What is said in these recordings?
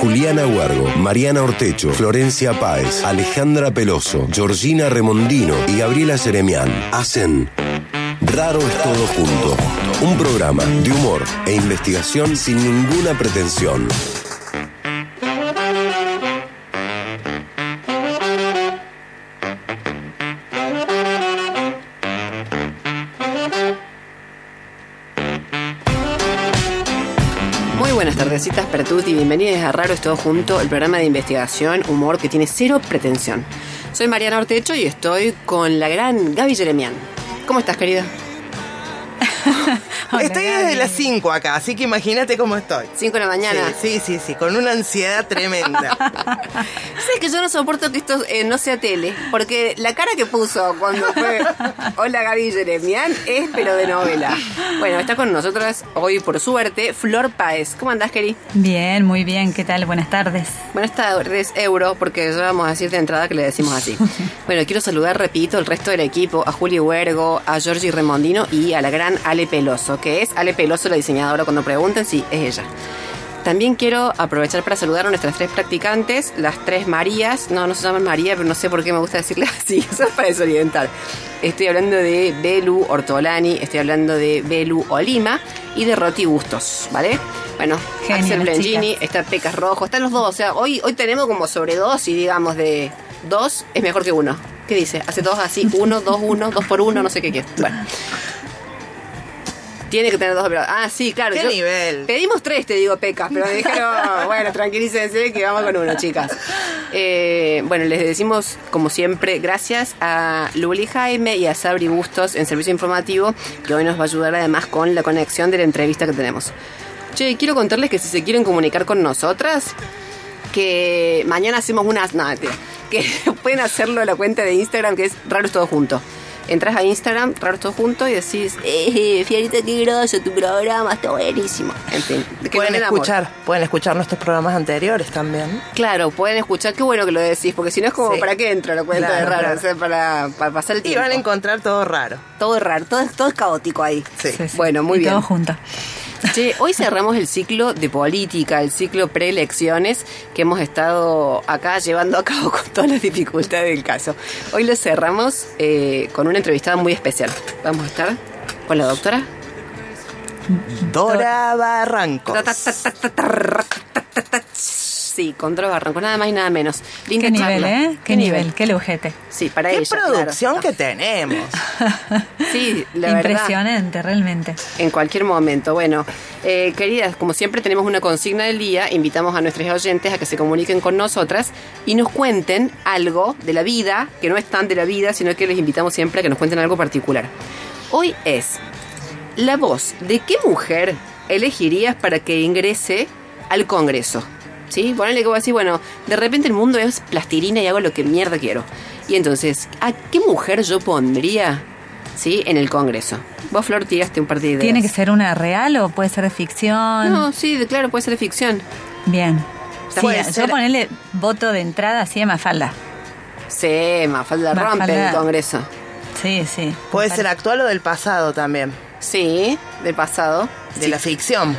Juliana Huargo, Mariana Ortecho, Florencia Páez, Alejandra Peloso, Georgina Remondino y Gabriela Seremián hacen Raro es todo junto. Un programa de humor e investigación sin ninguna pretensión. Pertuti. Bienvenidos a Raro es todo junto, el programa de investigación, humor que tiene cero pretensión. Soy Mariana Ortecho y estoy con la gran Gaby Jeremian. ¿Cómo estás, querida? Hola, Estoy Gaby. desde las 5 acá, así que imagínate cómo estoy. Cinco de la mañana. Sí, sí, sí, sí, con una ansiedad tremenda. ¿Sabes que yo no soporto que esto eh, no sea tele? Porque la cara que puso cuando fue Hola Gaby Jeremian es pero de novela. Bueno, está con nosotras hoy, por suerte, Flor Páez. ¿Cómo andás, Keri? Bien, muy bien. ¿Qué tal? Buenas tardes. Buenas tardes, Euro, porque ya vamos a decir de entrada que le decimos así. Bueno, quiero saludar, repito, el resto del equipo, a Juli Huergo, a Georgie Remondino y a la gran Ale Peloso, que es Ale Peloso, la diseñadora, cuando pregunten, sí, es ella. También quiero aprovechar para saludar a nuestras tres practicantes, las tres Marías. No, no se llaman María, pero no sé por qué me gusta decirle así, eso es para desorientar. Estoy hablando de Belu Ortolani, estoy hablando de Belu Olima y de Roti Bustos, ¿vale? Bueno, Genial, Axel Blengini, chicas. está Pecas Rojo, están los dos. O sea, hoy, hoy tenemos como sobredosis, digamos, de dos es mejor que uno. ¿Qué dice? Hace dos así, uno, dos, uno, dos por uno, no sé qué quiere. Bueno. Tiene que tener dos pero Ah, sí, claro. ¿Qué yo- nivel? Pedimos tres, te digo, Pecas, pero me dijeron, bueno, tranquilícense que vamos con uno, chicas. Eh, bueno, les decimos, como siempre, gracias a Luli Jaime y a Sabri Bustos en Servicio Informativo, que hoy nos va a ayudar además con la conexión de la entrevista que tenemos. Che, quiero contarles que si se quieren comunicar con nosotras, que mañana hacemos unas... No, que pueden hacerlo a la cuenta de Instagram, que es Raro es Todo Junto. Entras a Instagram, Raro Todo Junto, y decís, eh, Fiorita, qué groso tu programa, está buenísimo. En fin, pueden amor. escuchar, pueden escuchar nuestros programas anteriores también. Claro, pueden escuchar, qué bueno que lo decís, porque si no es como, Sí. ¿para qué entro la cuenta Claro, de Raro? claro. O sea, para, para pasar el Y tiempo. van a encontrar todo raro. Todo es raro, todo, es- todo es caótico ahí. Sí. Sí, sí. Bueno, muy Y bien. Todo junto. Che, hoy cerramos el ciclo de política, el ciclo preelecciones que hemos estado acá llevando a cabo con todas las dificultades del caso. Hoy lo cerramos eh, con una entrevistada muy especial. Vamos a estar con la doctora. Dora Barranco. Sí, con Dora Barranco, nada más y nada menos. Linda ¿Qué nivel, charla. eh? ¿Qué, nivel? ¿Qué lujete? Sí, para Qué ella. producción claro. que tenemos. Sí, la verdad. Impresionante, realmente. En cualquier momento. Bueno, eh, queridas, como siempre tenemos una consigna del día. Invitamos a nuestros oyentes a que se comuniquen con nosotras y nos cuenten algo de la vida, que no es tan de la vida, sino que les invitamos siempre a que nos cuenten algo particular. Hoy es la voz de qué mujer elegirías para que ingrese al Congreso. ¿Sí? Ponele que vos decís, bueno, de repente el mundo es plastilina y hago lo que mierda quiero. Y entonces, ¿a qué mujer yo pondría, ¿sí? En el Congreso. Vos, Flor, tiraste un par de ideas. ¿Tiene que ser una real o puede ser de ficción? No, sí, de- claro, puede ser de ficción. Bien. Sí, Puede yo ser- ponerle voto de entrada así a Mafalda. Sí, Mafalda rompe Mafalda. el Congreso. Sí, sí. Puede ser actual o del pasado también. Sí, del pasado. De la ficción.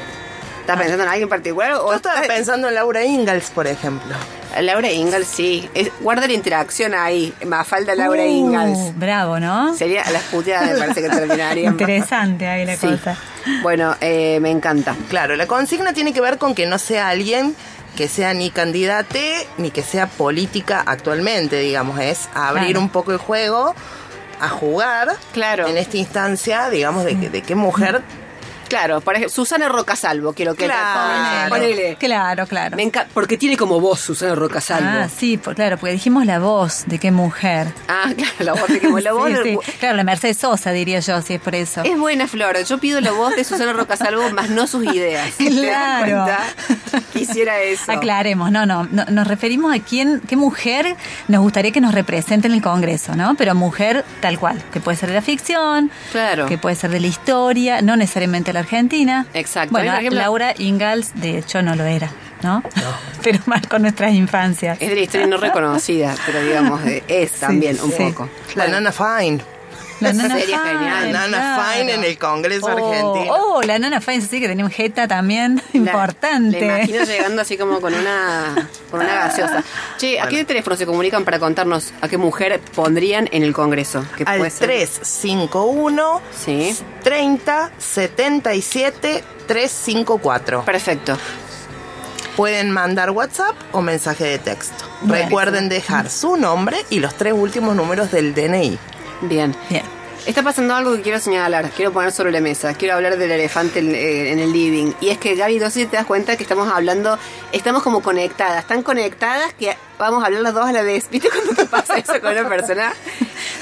¿Estás pensando en alguien particular? O estás- pensando en Laura Ingalls, por ejemplo. Laura Ingalls, sí. Es- guarda la interacción ahí. Mafalda Laura Uh, Ingalls. Bravo, ¿no? Sería las puteadas, me parece que terminarían. Interesante ahí la Sí. cosa. Bueno, eh, me encanta. Claro, la consigna tiene que ver con que no sea alguien que sea ni candidate ni que sea política actualmente, digamos, es abrir Claro. un poco el juego a jugar Claro. en esta instancia, digamos, de, que- de qué mujer Claro, por ejemplo, Susana Rocasalvo, quiero que Claro. ponele. Claro, claro. Me porque tiene como voz Susana Rocasalvo. Ah, sí, por- claro, porque dijimos la voz de qué mujer. Ah, claro, la voz de como la voz Sí, de- sí. Claro, la Mercedes Sosa, diría yo, si es por eso. Es buena Flor, yo pido la voz de Susana Rocasalvo, más no sus ideas. ¿Te das Claro. cuenta? Quisiera eso. Aclaremos, no, no, no, nos referimos a quién, qué mujer nos gustaría que nos represente en el Congreso, ¿no? Pero mujer tal cual, que puede ser de la ficción, Claro. que puede ser de la historia, no necesariamente la Argentina. Exacto. Bueno, ejemplo- Laura Ingalls, de hecho, no lo era, ¿no? Pero más con nuestras infancias. Es de la historia no reconocida, pero digamos, es también un sí. poco. La Bueno, Nana Fine. La nana Sería Fine, genial. Nana claro. Fine en el Congreso Oh, argentino. Oh, la nana Fine, sí que tenía un jeta también La- importante. La imagino llegando así como con una, con una gaseosa. Che, ¿a qué teléfono se comunican para contarnos a qué mujer pondrían en el Congreso? ¿Qué Al ser? 351 Sí. 30 77 354. Perfecto. Pueden mandar WhatsApp o mensaje de texto. Bueno. Recuerden dejar su nombre y los tres últimos números del DNI. Bien. Bien. Está pasando algo que quiero señalar, quiero poner sobre la mesa, quiero hablar del elefante en, eh, en el living. Y es que Gaby, no sé si te das cuenta que estamos hablando, estamos como conectadas, tan conectadas que vamos a hablar las dos a la vez. ¿Viste cuando te pasa eso con una persona?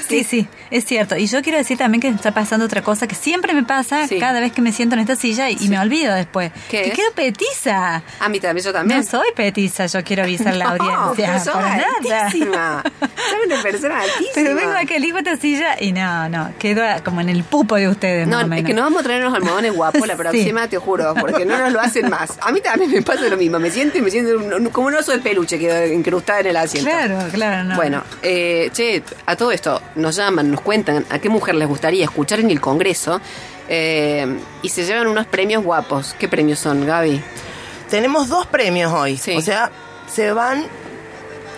Sí, sí, es cierto. Y yo quiero decir también que está pasando otra cosa que siempre me pasa Sí. cada vez que me siento en esta silla y, me olvido después. ¿Qué que es? quedo petiza. A mí también, yo también. No soy petiza, yo quiero avisar a la No, audiencia. nada. altísima. Sos una persona altísima. Pero vengo acá, elijo esta silla y no, no, quedo como en el pupo de ustedes. No, más o es que no vamos a traer unos almohadones guapos la Sí. próxima, te juro, porque no nos lo hacen más. A mí también me pasa lo mismo, me siento y me siento un- como un oso de peluche que incrustada en el asiento. Claro, claro, no. Bueno, eh, che, a todo esto nos llaman, nos cuentan a qué mujer les gustaría escuchar en el Congreso eh, y se llevan unos premios guapos. ¿Qué premios son, Gaby? Tenemos dos premios hoy. Sí. O sea, se van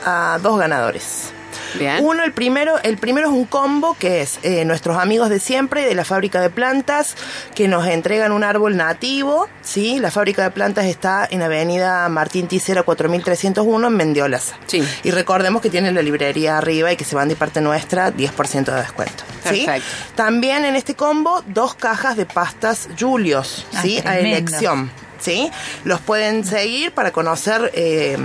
a dos ganadores. Bien. Uno, el primero, el primero es un combo que es eh, nuestros amigos de siempre de la fábrica de plantas que nos entregan un árbol nativo, ¿sí? La fábrica de plantas está en Avenida Martín Ticera 4301 en Mendiolas. Sí. Y recordemos que tienen la librería arriba y que se van de parte nuestra 10% de descuento. ¿sí? Perfecto. También en este combo dos cajas de pastas Julios, Ah, ¿sí? A tremendo. elección. ¿Sí? Los pueden seguir para conocer eh,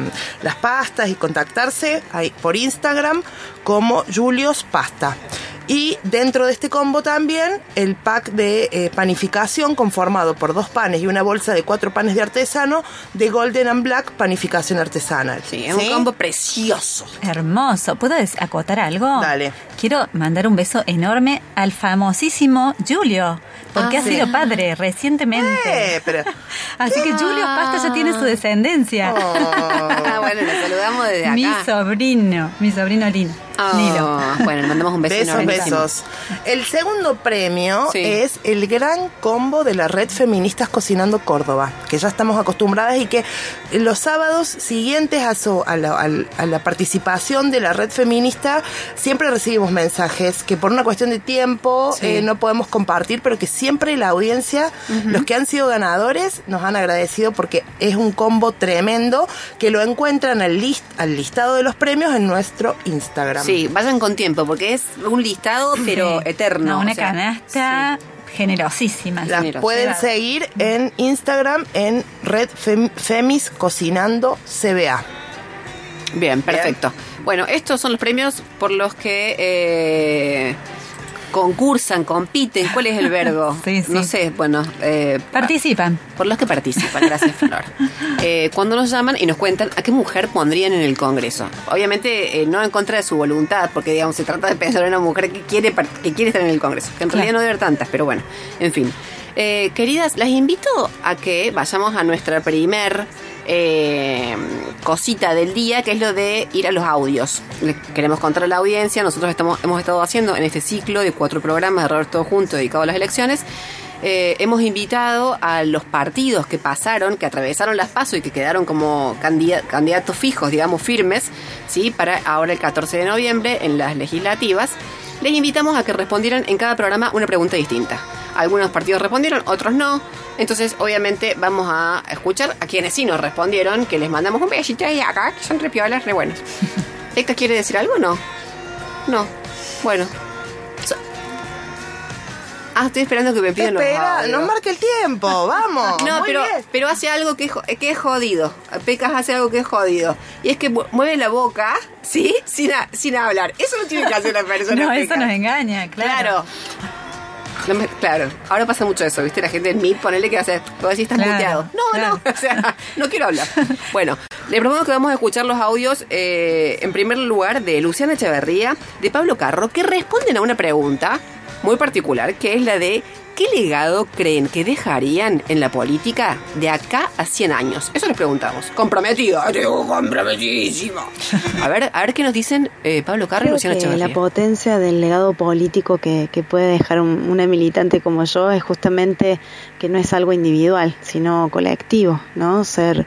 las pastas y contactarse por Instagram como Julios Pasta. Y dentro de este combo también el pack de eh, panificación conformado por dos panes y una bolsa de cuatro panes de artesano de Golden and Black Panificación Artesanal. Sí, es un combo precioso. Hermoso. ¿Puedo acotar algo? Dale. Quiero mandar un beso enorme al famosísimo Julio, porque Ah, ha sí. sido padre recientemente. Eh, pero... Así que Julio Pasta ya tiene su descendencia. Ah, bueno, le saludamos desde acá. Mi sobrino, mi sobrino Lino. Oh, Nilo. Bueno, le mandamos un beso Besos, enormísimo. besos. El segundo premio Sí. es el gran combo de la red Feministas Cocinando Córdoba, que ya estamos acostumbradas y que los sábados siguientes a, su- a, la, al- a la participación de la red feminista siempre recibimos mensajes que por una cuestión de tiempo Sí. eh, no podemos compartir, pero que siempre la audiencia, los que han sido ganadores, nos han agradecido porque es un combo tremendo que lo encuentran al, list, al listado de los premios en nuestro Instagram. Sí, vayan con tiempo, porque es un listado, pero Sí. eterno. No, una o sea, canasta generosísima. Las Generosidad. pueden seguir en Instagram en Red Fem- Femis Cocinando CBA. sí. Bien, perfecto. Bueno, estos son los premios por los que eh, concursan, compiten. ¿Cuál es el verbo? Sí, sí. No sé, bueno. eh, Participan. Por los que participan, gracias Flor. Eh, cuando nos llaman y nos cuentan a qué mujer pondrían en el Congreso. Obviamente eh, no en contra de su voluntad, porque digamos se trata de pensar en una mujer que quiere, que quiere estar en el Congreso. Que en realidad no debe haber tantas, pero bueno, en fin. Eh, queridas, las invito a que vayamos a nuestra primer eh, cosita del día, que es lo de ir a los audios. Le queremos contar a la audiencia, nosotros estamos, hemos estado haciendo en este ciclo de cuatro programas de Roberto Junto dedicado a las elecciones. eh, hemos invitado a los partidos que pasaron, que atravesaron las pasos y que quedaron como candida- candidatos fijos, digamos, firmes, ¿sí? para ahora el 14 de noviembre en las legislativas. Les invitamos a que respondieran en cada programa una pregunta distinta. Algunos partidos respondieron, otros no. Entonces, obviamente, vamos a escuchar a quienes sí nos respondieron, que les mandamos un besito ahí acá, que son repiolas, re buenos. ¿Héctor quiere decir algo o no? No. Bueno. Ah, estoy esperando que me pidan los Espera, audios. nos marca el tiempo, vamos. No, Muy pero, bien. pero hace algo que es, jo- que es jodido. Pecas hace algo que es jodido. Y es que mu- mueve la boca, ¿sí? Sin, a- sin hablar. Eso no tiene que hacer la persona. No, eso nos engaña, claro. Claro. No me- claro, ahora pasa mucho eso, ¿viste? La gente en Meet, ponele que hace, vos decís, estás Claro, muteado. No, claro. no, o sea, no quiero hablar. Bueno, le propongo que vamos a escuchar los audios, eh, en primer lugar, de Luciana Echeverría, de Pablo Carro, que responden a una pregunta muy particular, que es la de ¿qué legado creen que dejarían en la política de acá a 100 años? Eso les preguntamos. Comprometido, digo, comprometidísimo. A ver, a ver qué nos dicen eh, Pablo Carri y Luciana la potencia del legado político que, que puede dejar un- una militante como yo es justamente que no es algo individual, sino colectivo, ¿no? Ser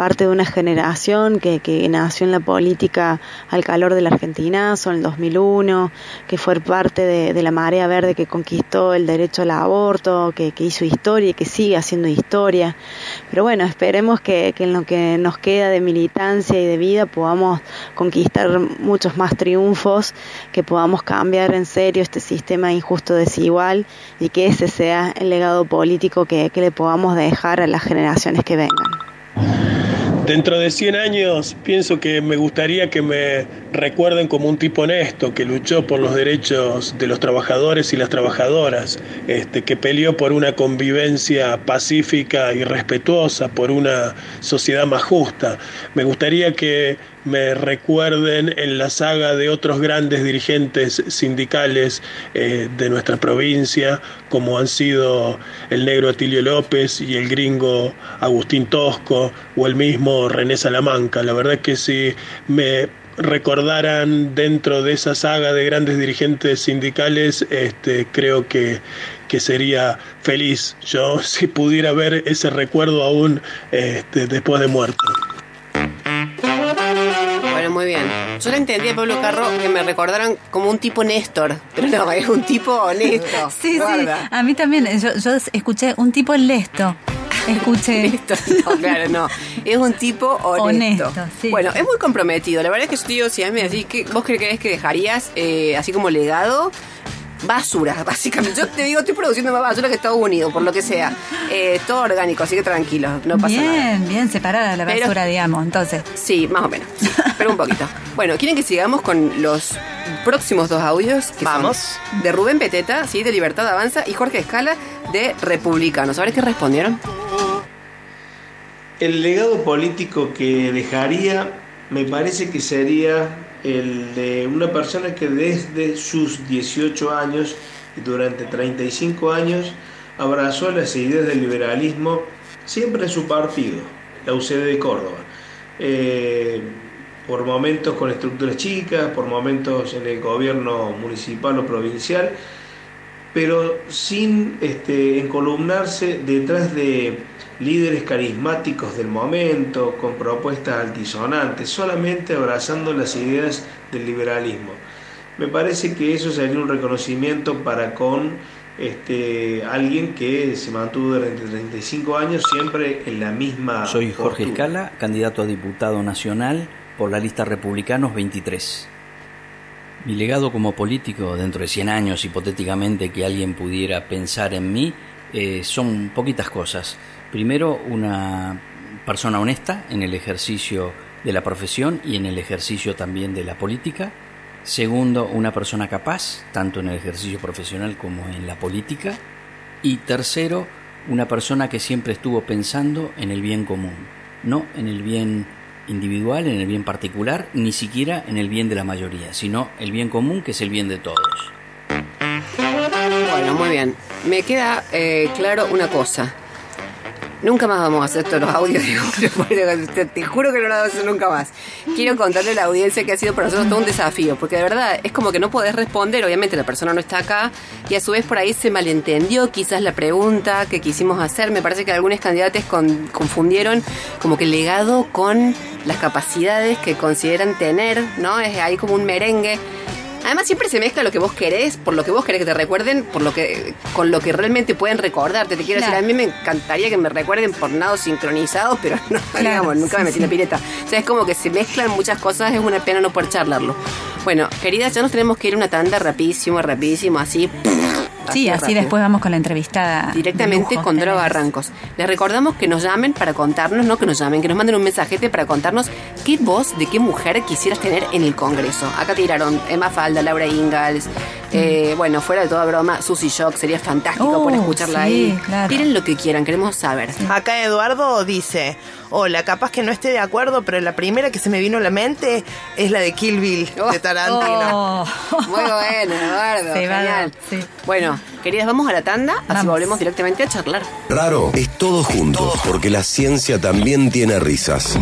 parte de una generación que, que nació en la política al calor del Argentinazo en el 2001, que fue parte de, la marea verde que conquistó el derecho al aborto, que, que hizo historia y que sigue haciendo historia. Pero bueno, esperemos que, que en lo que nos queda de militancia y de vida podamos conquistar muchos más triunfos, que podamos cambiar en serio este sistema injusto desigual y que ese sea el legado político que, que le podamos dejar a las generaciones que vengan. Dentro de 100 años pienso que me gustaría que me recuerden como un tipo honesto, que luchó por los derechos de los trabajadores y las trabajadoras, este, que peleó por una convivencia pacífica y respetuosa, por una sociedad más justa. Me gustaría que me recuerden en la saga de otros grandes dirigentes sindicales eh, de nuestra provincia, como han sido el negro Atilio López y el gringo Agustín Tosco o el mismo René Salamanca. La verdad que si me recordaran dentro de esa saga de grandes dirigentes sindicales, este, creo que, que sería feliz yo si pudiera ver ese recuerdo aún este, después de muerto. Muy bien. Yo le entendí a Pablo Carro que me recordaron como un tipo Néstor, pero no, es un tipo honesto. Sí, sí, a mí también. Yo, yo escuché un tipo lesto. Escuché. No, claro, no. Es un tipo honesto. Honesto, sí. Bueno, es muy comprometido. La verdad es que yo te digo, si a mí me decís, ¿qué, ¿vos crees que dejarías eh, así como legado? Basura, básicamente. Yo te digo, estoy produciendo más basura que Estados Unidos, por lo que sea. Eh, todo orgánico, así que tranquilo, no pasa bien, nada. bien separada la Pero- basura, digamos. Entonces, Sí, más o menos. Pero un poquito. Bueno, ¿quieren que sigamos con los próximos dos audios? Que son Vamos. de Rubén Peteta, ¿sí? de Libertad Avanza, y Jorge Escala, de Republicanos. A ver qué respondieron. El legado político que dejaría me parece que sería el de una persona que desde sus 18 años y durante 35 años abrazó las ideas del liberalismo siempre en su partido, la UCD de Córdoba. Eh, por momentos con estructuras chicas, por momentos en el gobierno municipal o provincial, pero sin este, encolumnarse detrás de líderes carismáticos del momento, con propuestas altisonantes, solamente abrazando las ideas del liberalismo. Me parece que eso sería un reconocimiento para con este, alguien que se mantuvo durante 35 años siempre en la misma Soy Jorge postura. Escala, candidato a diputado nacional por la lista Republicanos 23. Mi legado como político dentro de 100 años, hipotéticamente, que alguien pudiera pensar en mí, eh, son poquitas cosas. Primero, una persona honesta en el ejercicio de la profesión y en el ejercicio también de la política. Segundo, una persona capaz, tanto en el ejercicio profesional como en la política. Y tercero, una persona que siempre estuvo pensando en el bien común, no en el bien individual, en el bien particular, ni siquiera en el bien de la mayoría, sino el bien común que es el bien de todos. Bueno, muy bien. Me queda eh, claro una cosa. Nunca más vamos a hacer todos audios te, juro que no lo vamos a hacer nunca más. Quiero contarle a la audiencia que ha sido para nosotros todo un desafío, porque de verdad es como que no podés responder, obviamente la persona no está acá, y a su vez por ahí se malentendió quizás la pregunta que quisimos hacer. Me parece que algunos candidatos con- confundieron como que el legado con las capacidades que consideran tener, ¿no? Es ahí como un merengue. Además siempre se mezcla lo que vos querés, por lo que vos querés que te recuerden, por lo que con lo que realmente pueden recordarte. Te quiero Claro. decir, a mí me encantaría que me recuerden por nados sincronizados, pero no, digamos, nunca me metí en la sí. pileta. O sea, es como que se mezclan muchas cosas, es una pena no poder charlarlo. Bueno, queridas, ya nos tenemos que ir una tanda rapidísimo, rapidísimo, así. Sí, así rápido. después vamos con la entrevistada. Directamente con Dora. Barrancos. Les recordamos que nos llamen para contarnos, no que nos llamen, que nos manden un mensajete para contarnos qué voz de qué mujer quisieras tener en el Congreso. Acá tiraron Emma Falda, Laura Ingalls, Eh, bueno, fuera de toda broma, Susy Shock sería fantástico Oh, por escucharla sí, ahí. claro. Tiren lo que quieran, queremos saber. Acá Eduardo dice, hola, capaz que no esté de acuerdo, pero la primera que se me vino a la mente es la de Kill Bill, Oh. de Tarantino. Oh. Muy bueno, Eduardo. A genial. sí. Bueno, queridas, vamos a la tanda, así Vamos. volvemos directamente a charlar. Raro es todo junto, porque la ciencia también tiene risas.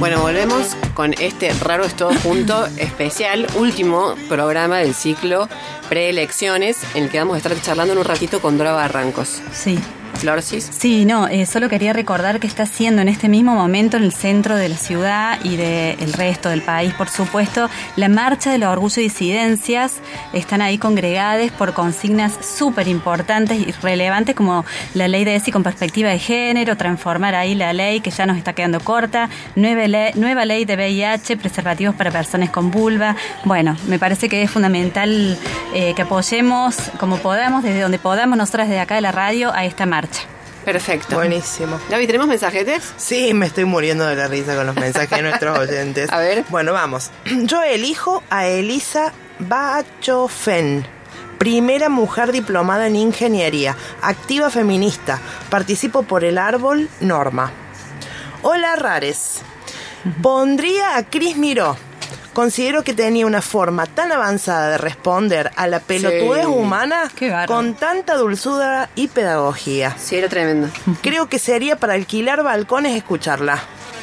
Bueno, volvemos con este Raro es todo junto especial, último programa del ciclo preelecciones, en el que vamos a estar charlando en un ratito con Dora Barrancos. Sí. Sí, no, eh, solo quería recordar que está siendo en este mismo momento en el centro de la ciudad y del resto del país, por supuesto, la marcha del orgullo y disidencias. Están ahí congregadas por consignas súper importantes y relevantes como la ley de ESI con perspectiva de género, transformar ahí la ley que ya nos está quedando corta, nueva ley, nueva ley de VIH, preservativos para personas con vulva. Bueno, me parece que es fundamental eh, que apoyemos como podamos, desde donde podamos, nosotras desde acá de la radio, a esta marcha. Perfecto. Buenísimo. Gaby, ¿tenemos mensajetes? Sí, me estoy muriendo de la risa con los mensajes de nuestros oyentes. A ver. Bueno, vamos. Yo elijo a Elisa Bachofen. Primera mujer diplomada en ingeniería, activa feminista. Participo por el árbol Norma. Hola, Rares. Pondría a Cris Miró. Considero que tenía una forma tan avanzada de responder a la pelotudez Sí. humana con tanta dulzura y pedagogía. Sí, era tremendo. Creo que sería para alquilar balcones escucharla.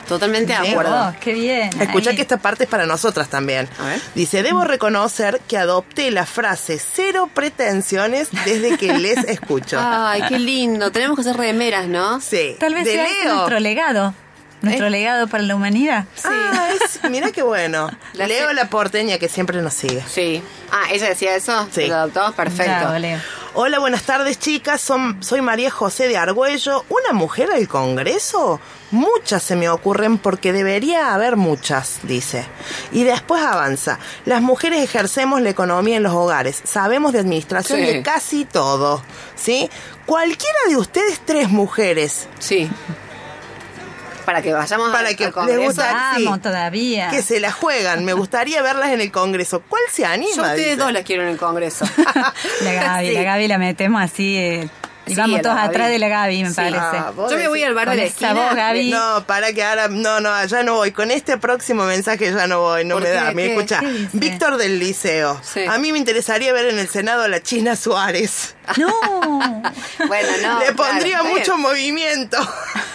Totalmente de acuerdo. Oh, qué bien. Escucha que esta parte es para nosotras también. A ver. Dice, debo reconocer que adopté la frase cero pretensiones desde que les escucho. Ay, qué lindo. Tenemos que hacer remeras, ¿no? Sí. Tal vez de sea Leo. nuestro legado. Nuestro ¿Eh? legado para la humanidad. Ah, es, mira qué bueno. La Leo la porteña que siempre nos sigue. Sí. Ah, ella decía eso. Sí. Lo adoptó. Perfecto. Bravo, Leo. Hola, buenas tardes chicas. Son- soy María José de Argüello. ¿Una mujer al Congreso? Muchas se me ocurren porque debería haber muchas, dice. Y después avanza. Las mujeres ejercemos la economía en los hogares. Sabemos de administración Sí. de casi todo. ¿Sí? Cualquiera de ustedes tres mujeres Sí. Para que vayamos Para al- que al Congreso. gusta- sí. Vamos todavía. que se la juegan. Me gustaría verlas en el Congreso. ¿Cuál se Yo anima? a ustedes Dice. dos las quiero en el Congreso. La Gaby, Sí. la Gaby la metemos así. eh, y Sí, vamos todos Gaby. atrás de la Gaby, me Sí. parece. Ah, Yo me voy al bar de la esquina. voz, Gaby. No, para que ahora, no, no, ya no voy. Con este próximo mensaje ya no voy, no ¿Por me qué? da. Me escucha. Víctor del Liceo. Sí. A mí me interesaría ver en el Senado a la China Suárez. No. Bueno, no. Le pondría mucho bien. movimiento.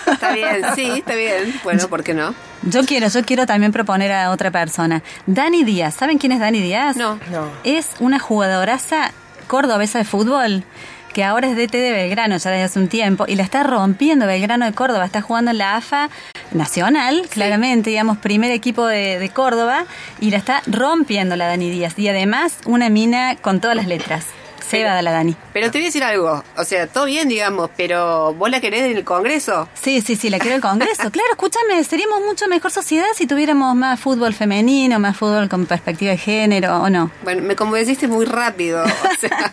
Está bien, sí, está bien. Bueno, ¿por qué no? Yo quiero, yo quiero también proponer a otra persona. Dani Díaz, ¿saben quién es Dani Díaz? No. No. Es una jugadoraza cordobesa de fútbol que ahora es DT de Belgrano ya desde hace un tiempo y la está rompiendo Belgrano de Córdoba, está jugando en la AFA nacional, claramente, digamos, primer equipo de, de Córdoba y la está rompiendo la Dani Díaz. Y además una mina con todas las letras. Se va de la Dani. Pero te voy a decir algo. O sea, todo bien, digamos, pero ¿vos la querés en el Congreso? Sí, sí, sí, la quiero el Congreso. Claro, escúchame, seríamos mucho mejor sociedad si tuviéramos más fútbol femenino, más fútbol con perspectiva de género, ¿o no? Bueno, me convenciste muy rápido. O sea,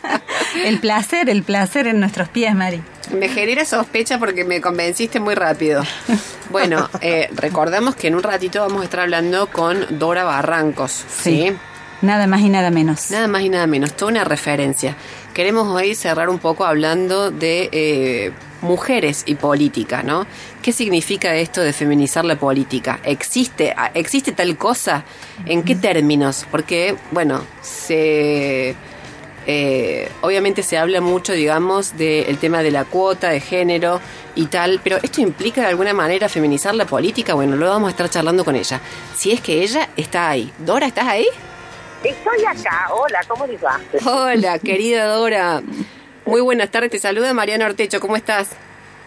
El placer, el placer en nuestros pies, Mari. me genera sospecha porque me convenciste muy rápido. Bueno, eh, recordamos que en un ratito vamos a estar hablando con Dora Barrancos. ¿sí? Nada más y nada menos. Nada más y nada menos, toda una referencia. Queremos hoy cerrar un poco hablando de eh, mujeres y política, ¿no? ¿Qué significa esto de feminizar la política? ¿Existe, ¿existe tal cosa? ¿En qué términos? Porque, bueno, se... eh, obviamente se habla mucho, digamos, del tema de la cuota de género y tal, pero ¿esto implica de alguna manera feminizar la política? Bueno, lo vamos a estar charlando con ella. Si es que ella está ahí. Dora, ¿estás ahí? Estoy acá. Hola, ¿cómo les va? Hola, querida Dora. Muy buenas tardes, te saluda Mariana Ortecho, ¿cómo estás?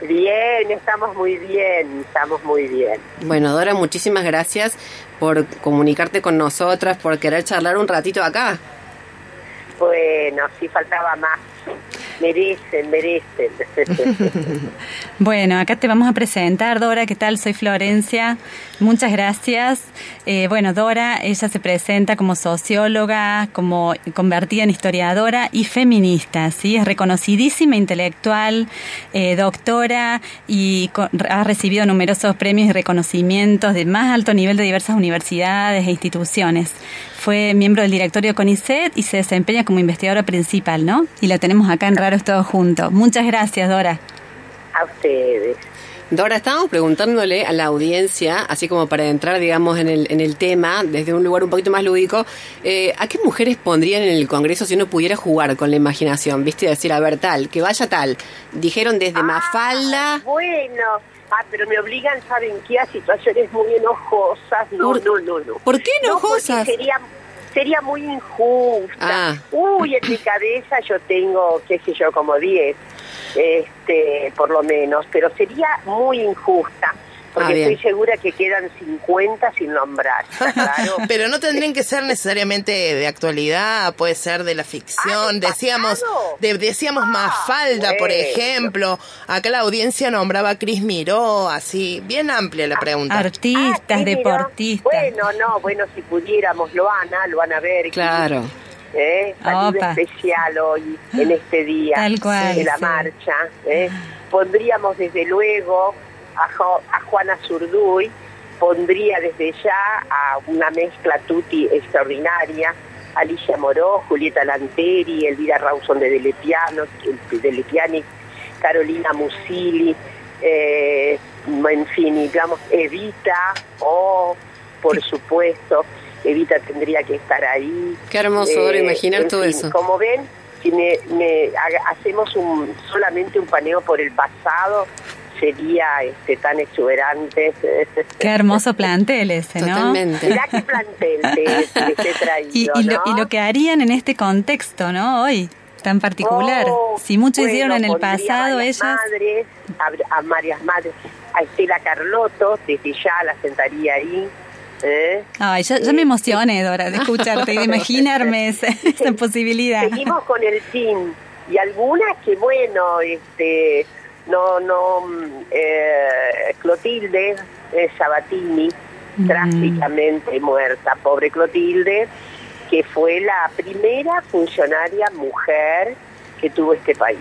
Bien, estamos muy bien, estamos muy bien. Bueno, Dora, muchísimas gracias por comunicarte con nosotras, por querer charlar un ratito acá. Bueno, sí faltaba más. Merecen, merecen. bueno, acá te vamos a presentar, Dora, ¿qué tal? Soy Florencia, muchas gracias. Eh, bueno, Dora, ella se presenta como socióloga, como convertida en historiadora y feminista, ¿sí? Es reconocidísima intelectual, eh, doctora y ha recibido numerosos premios y reconocimientos de más alto nivel de diversas universidades e instituciones. Fue miembro del directorio CONICET y se desempeña como investigadora principal, ¿no? Y la tenemos acá en Raros Todos Juntos. Muchas gracias, Dora. A ustedes. Dora, estábamos preguntándole a la audiencia, así como para entrar, digamos, en el, en el tema, desde un lugar un poquito más lúdico, eh, ¿a qué mujeres pondrían en el Congreso si uno pudiera jugar con la imaginación? ¿Viste? Decir, a ver, tal, que vaya tal. Dijeron desde ah, Mafalda. Bueno, ah, pero me obligan, ¿saben qué? A situaciones muy enojosas. No, no, no, no. ¿Por qué enojosas? sería, sería muy injusta. Ah. Uy, en mi cabeza yo tengo, qué sé yo, como 10 este, por lo menos, pero sería muy injusta. Porque ah, estoy segura que quedan 50 sin nombrar. Claro. Pero no tendrían que ser necesariamente de actualidad, puede ser de la ficción. Ah, decíamos decíamos más ah, falda por ejemplo. Acá la audiencia nombraba a Cris Miró, así, bien amplia la pregunta. Artistas, deportistas. Bueno, no, bueno, si pudiéramos, lo van lo van a ver. Claro. ¿eh? especial hoy, en este día de la marcha. ¿eh? Pondríamos desde luego a, a Juana Zurduy, pondría desde ya a una mezcla tutti extraordinaria, Alicia Moró, Julieta Lanteri, Elvira Rawson de Delepiano, de Lepiani, Carolina Musili, eh, en fin, digamos, Evita, o por supuesto, Evita tendría que estar ahí. Qué hermoso, eh, imaginar todo eso. Como ven, si me, hacemos un, solamente un paneo por el pasado, sería este, tan exuberante. Qué hermoso plantel ese, ¿no? Totalmente. Mirá qué plantel te, traído, y, y, lo, y lo que harían en este contexto, ¿no? Hoy tan particular. Oh, si mucho hicieron en el pasado ellas. Madres, a, a varias madres, a Estela Carlotto, desde ya la sentaría ahí. ¿Eh? Ay, ya, me emocioné, Dora, de escucharte y de imaginarme esa, posibilidad. Seguimos con el fin y algunas que, bueno, este, no, no, eh, Clotilde eh, Sabatini, mm. trágicamente muerta, pobre Clotilde, que fue la primera funcionaria mujer que tuvo este país.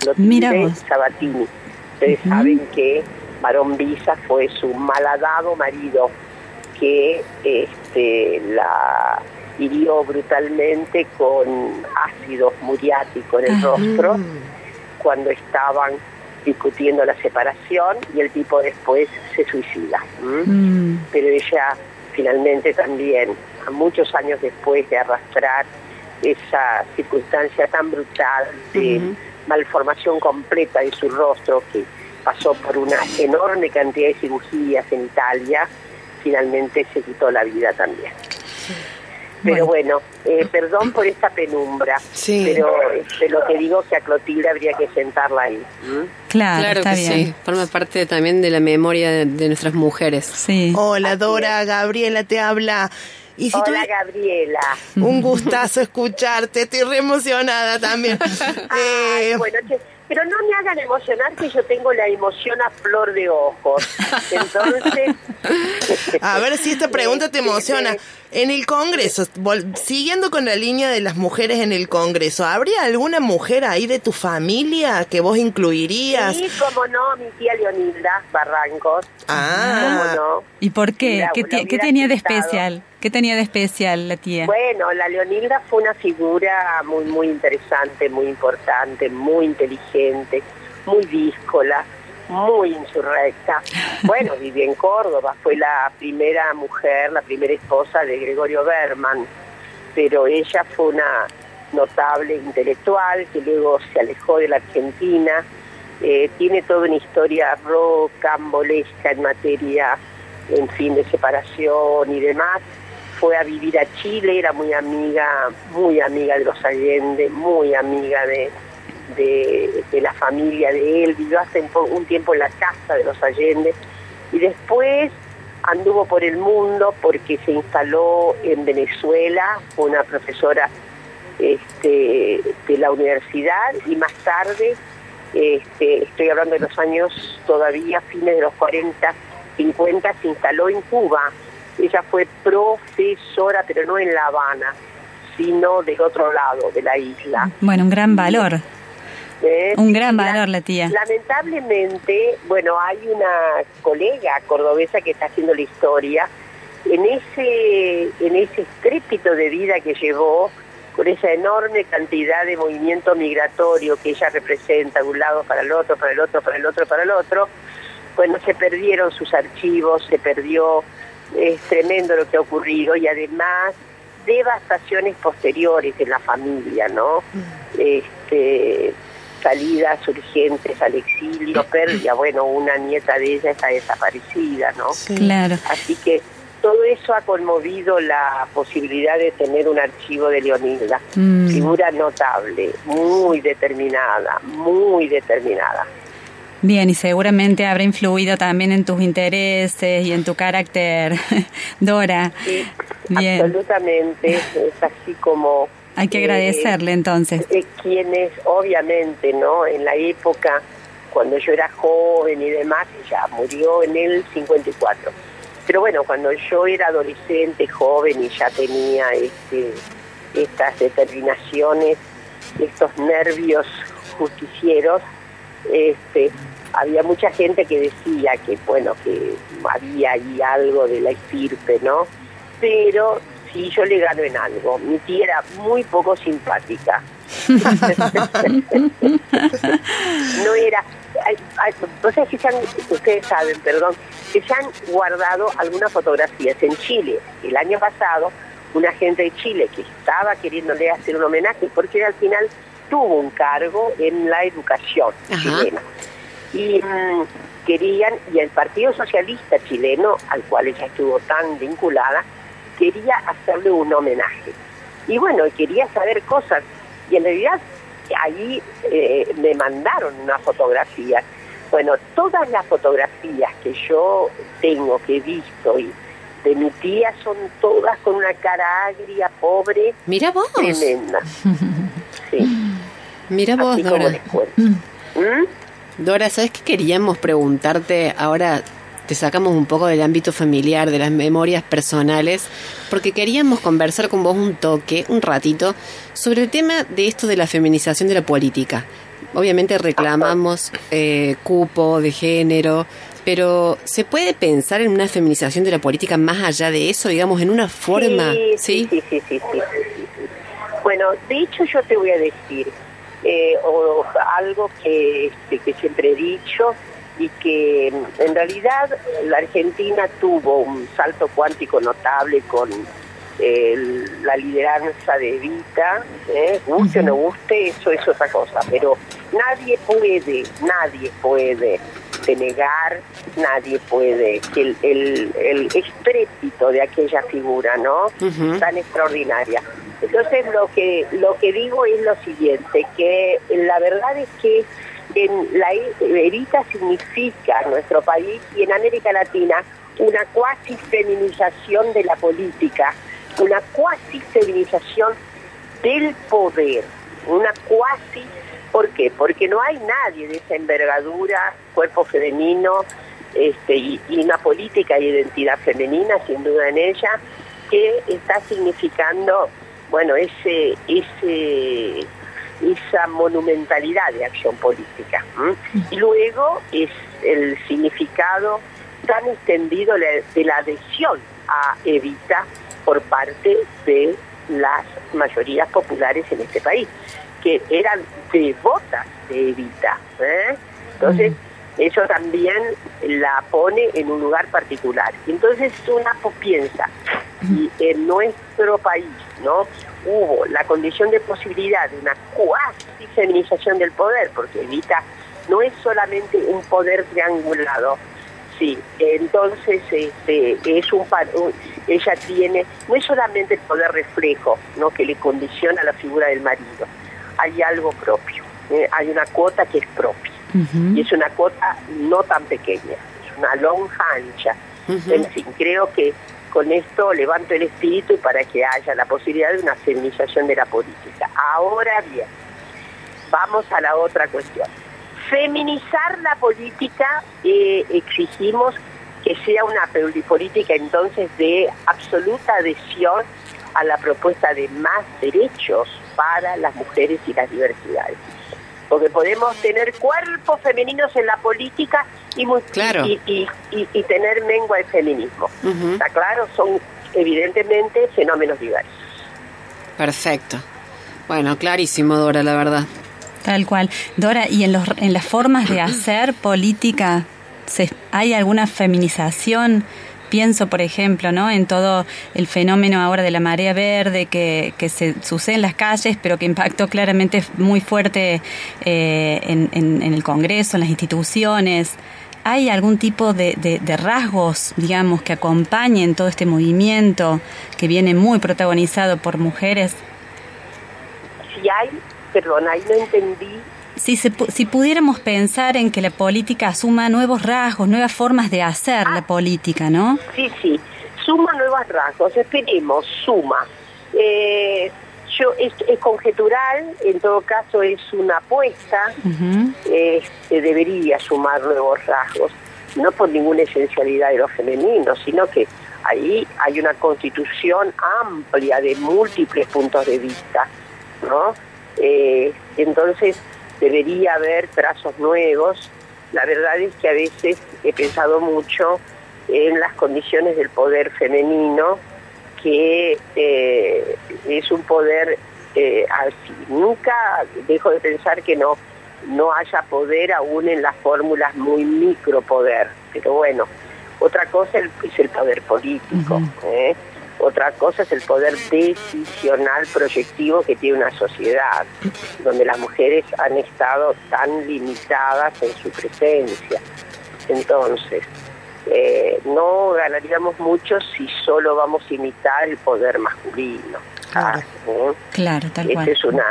Clotilde Sabatini. Ustedes saben que Barón Visa fue su malhadado marido que este, la hirió brutalmente con ácido muriático en el rostro cuando estaban discutiendo la separación y el tipo después se suicida. Mm. Pero ella finalmente también, a muchos años después de arrastrar esa circunstancia tan brutal de malformación completa de su rostro que pasó por una enorme cantidad de cirugías en Italia, finalmente se quitó la vida también. Pero bueno, eh, perdón por esta penumbra, pero de lo que digo que a Clotilde habría que sentarla ahí. Claro, que sí, forma parte también de la memoria de, nuestras mujeres. Sí. Hola Dora, Gabriela te habla. Y Hola Gabriela. Un gustazo escucharte, estoy re emocionada también. eh, bueno, pero no me hagan emocionar que yo tengo la emoción a flor de ojos. Entonces... a ver si esta pregunta te emociona. En el Congreso, siguiendo con la línea de las mujeres en el Congreso, ¿habría alguna mujer ahí de tu familia que vos incluirías? Sí, como no, mi tía Leonilda Barrancos. Ah, no? ¿Y por qué? ¿Qué, ¿Qué, tenía de especial? ¿Qué tenía de especial la tía? Bueno, la Leonilda fue una figura muy, muy interesante, muy importante, muy inteligente, muy díscola, muy insurrecta. Bueno, vivió en Córdoba, fue la primera mujer, la primera esposa de Gregorio Berman, pero ella fue una notable intelectual que luego se alejó de la Argentina, eh, tiene toda una historia rocambolesca en materia, en fin, de separación y demás, fue a vivir a Chile, era muy amiga, muy amiga de los Allende, muy amiga de, de, la familia de él, vivió hace un tiempo en la casa de los Allende y después anduvo por el mundo porque se instaló en Venezuela, fue una profesora este, de la universidad y más tarde, este, estoy hablando de los años todavía, fines de los 40, 50, se instaló en Cuba. Ella fue profesora, pero no en La Habana, sino del otro lado de la isla. Bueno, un gran valor. ¿Eh? Un gran valor, la tía. Lamentablemente, bueno, hay una colega cordobesa que está haciendo la historia. En ese, en ese estrépito de vida que llevó, con esa enorme cantidad de movimiento migratorio que ella representa de un lado para el otro, para el otro, para el otro, para el otro, bueno, se perdieron sus archivos, se perdió, es tremendo lo que ha ocurrido y además devastaciones posteriores en la familia, ¿no? Este, salidas urgentes al exilio, pérdida, bueno, una nieta de ella está desaparecida, ¿no? Claro. Así que todo eso ha conmovido la posibilidad de tener un archivo de Leonilda. Mm. Figura notable, muy determinada, muy determinada. Bien, y seguramente habrá influido también en tus intereses y en tu carácter, Dora. Sí, Bien. absolutamente, es así como... Hay que agradecerle entonces. quienes obviamente, ¿no? En la época, cuando yo era joven y demás, ya murió en el 54. Pero bueno, cuando yo era adolescente, joven y ya tenía este, estas determinaciones, estos nervios justicieros, este, había mucha gente que decía que, bueno, que había ahí algo de la estirpe, ¿no? Pero sí, yo le gano en algo. Mi tía era muy poco simpática. no era... No sé si se han- ustedes saben, perdón, que se han guardado algunas fotografías en Chile. El año pasado, una gente de Chile que estaba queriéndole hacer un homenaje, porque al final tuvo un cargo en la educación Ajá. chilena. Y mm, querían, y el Partido Socialista chileno, al cual ella estuvo tan vinculada, quería hacerle un homenaje. Y bueno, quería saber cosas. Y en realidad ahí eh, me mandaron una fotografía. Bueno, todas las fotografías que yo tengo, que he visto y de mi tía son todas con una cara agria, pobre, Mira vos. tremenda. Sí, Mira vos, así como Dora. les. ¿Mm? Dora, ¿sabes qué queríamos preguntarte? Ahora te sacamos un poco del ámbito familiar, de las memorias personales, porque queríamos conversar con vos un toque, un ratito, sobre el tema de esto de la feminización de la política. Obviamente reclamamos eh, cupo de género, pero ¿se puede pensar en una feminización de la política más allá de eso, digamos, en una forma? Sí, sí, sí, sí. sí. Bueno, de hecho yo te voy a decir eh, o, algo que, este, que siempre he dicho, y que en realidad la Argentina tuvo un salto cuántico notable con eh, la lideranza de Evita, ¿eh? guste o no guste, eso es otra cosa, pero nadie puede, nadie puede denegar, nadie puede, que el, el, el estrépito de aquella figura, ¿no? Tan extraordinaria. Entonces lo que lo que digo es lo siguiente, que la verdad es que en la Evita significa nuestro país y en América Latina una cuasi feminización de la política, una cuasi feminización del poder, una cuasi ¿Por qué? Porque no hay nadie de esa envergadura, cuerpo femenino, este, y, y una política de identidad femenina, sin duda en ella, que está significando, bueno, ese, ese, esa monumentalidad de acción política. Y luego es el significado tan extendido de la adhesión a Evita por parte de las mayorías populares en este país que eran devotas de Evita. ¿eh? Entonces, eso también la pone en un lugar particular. Entonces, una po- piensa, y en nuestro país, ¿no? Hubo la condición de posibilidad de una cuasi feminización del poder, porque Evita no es solamente un poder triangulado, Sí, entonces este, es un- ella tiene, no es solamente el poder reflejo ¿no? que le condiciona la figura del marido, hay algo propio, ¿eh? hay una cuota que es propia, y es una cuota no tan pequeña, es una lonja ancha. En fin, creo que con esto levanto el espíritu para que haya la posibilidad de una feminización de la política. Ahora bien, vamos a la otra cuestión. Feminizar la política eh, exigimos que sea una política entonces de absoluta adhesión a la propuesta de más derechos para las mujeres y las diversidades. Porque podemos tener cuerpos femeninos en la política y, y, y, tener mengua de feminismo. ¿Está claro? Son evidentemente fenómenos diversos. Perfecto. Bueno, clarísimo, Dora, la verdad. Tal cual. Dora, ¿y en, los, en las formas de hacer política hay alguna feminización? Pienso, por ejemplo, ¿no? en todo el fenómeno ahora de la marea verde que, que se sucede en las calles, pero que impactó claramente muy fuerte eh, en, en, el Congreso, en las instituciones. ¿Hay algún tipo de, de, rasgos, digamos, que acompañen todo este movimiento que viene muy protagonizado por mujeres? Si hay, perdón, ahí no entendí si, si pudiéramos pensar en que la política asuma nuevos rasgos, nuevas formas de hacer la política, ¿no? Sí, sí, suma nuevos rasgos, esperemos, suma. Eh, yo, es, conjetural, en todo caso es una apuesta, este, debería sumar nuevos rasgos, no por ninguna esencialidad de lo femenino, sino que ahí hay una constitución amplia de múltiples puntos de vista, ¿no? Eh, entonces, debería haber trazos nuevos. La verdad es que a veces he pensado mucho en las condiciones del poder femenino, que eh, es un poder eh, así. Nunca dejo de pensar que no, no haya poder aún en las fórmulas muy micropoder, pero bueno, otra cosa es el poder político. Otra cosa es el poder decisional proyectivo que tiene una sociedad, donde las mujeres han estado tan limitadas en su presencia. Entonces, eh, no ganaríamos mucho si solo vamos a imitar el poder masculino. Claro, ¿eh? claro tal cual. Es una,